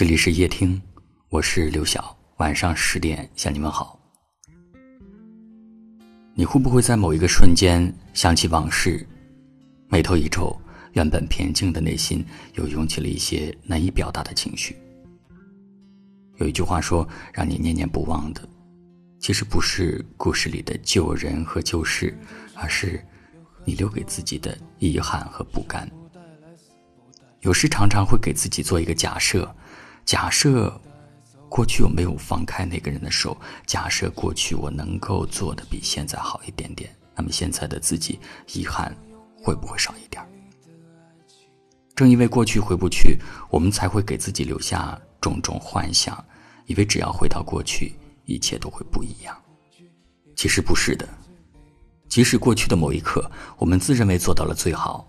这里是夜听，我是刘晓。晚上十点向你们好。你会不会在某一个瞬间想起往事，眉头一皱，原本平静的内心又涌起了一些难以表达的情绪？有一句话说，让你念念不忘的，其实不是故事里的旧人和旧事，而是你留给自己的遗憾和不甘。有时常常会给自己做一个假设。假设过去我没有放开那个人的手，假设过去我能够做的比现在好一点点，那么现在的自己遗憾会不会少一点？正因为过去回不去，我们才会给自己留下种种幻想，以为只要回到过去，一切都会不一样。其实不是的，即使过去的某一刻，我们自认为做到了最好，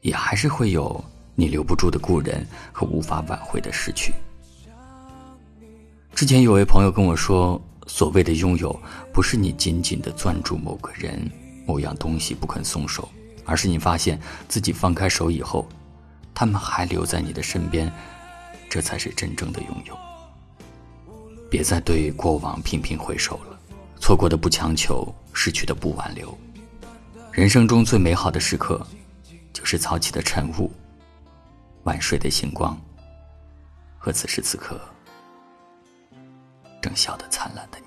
也还是会有你留不住的故人和无法挽回的失去。之前有位朋友跟我说，所谓的拥有，不是你紧紧的攥住某个人、某样东西不肯松手，而是你发现自己放开手以后，他们还留在你的身边，这才是真正的拥有。别再对过往频频回首了，错过的不强求，失去的不挽留。人生中最美好的时刻，就是早起的晨雾、晚睡的星光，和此时此刻。正笑得灿烂的你。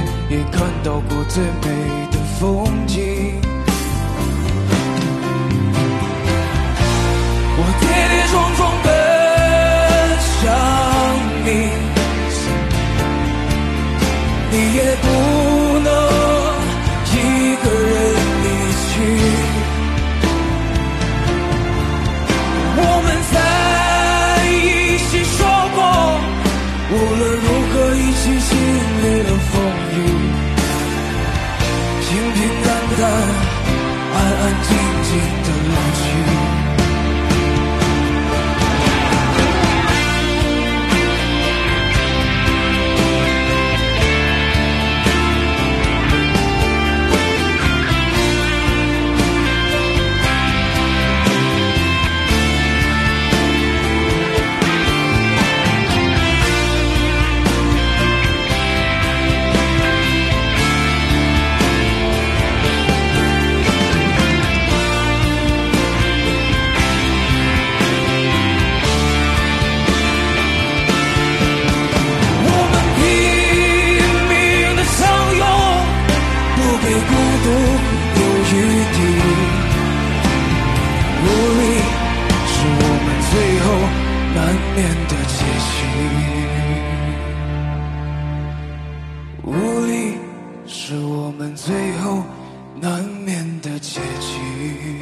也看到过最美的。风景，我跌跌撞撞奔向你，你也不是我们最后难免的结局。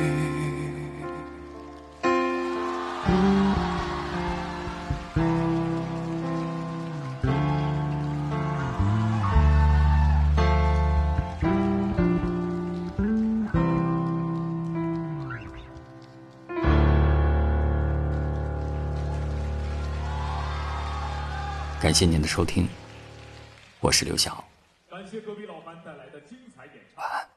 感谢您的收听，我是刘晓。感谢隔壁老樊带来的精彩演唱。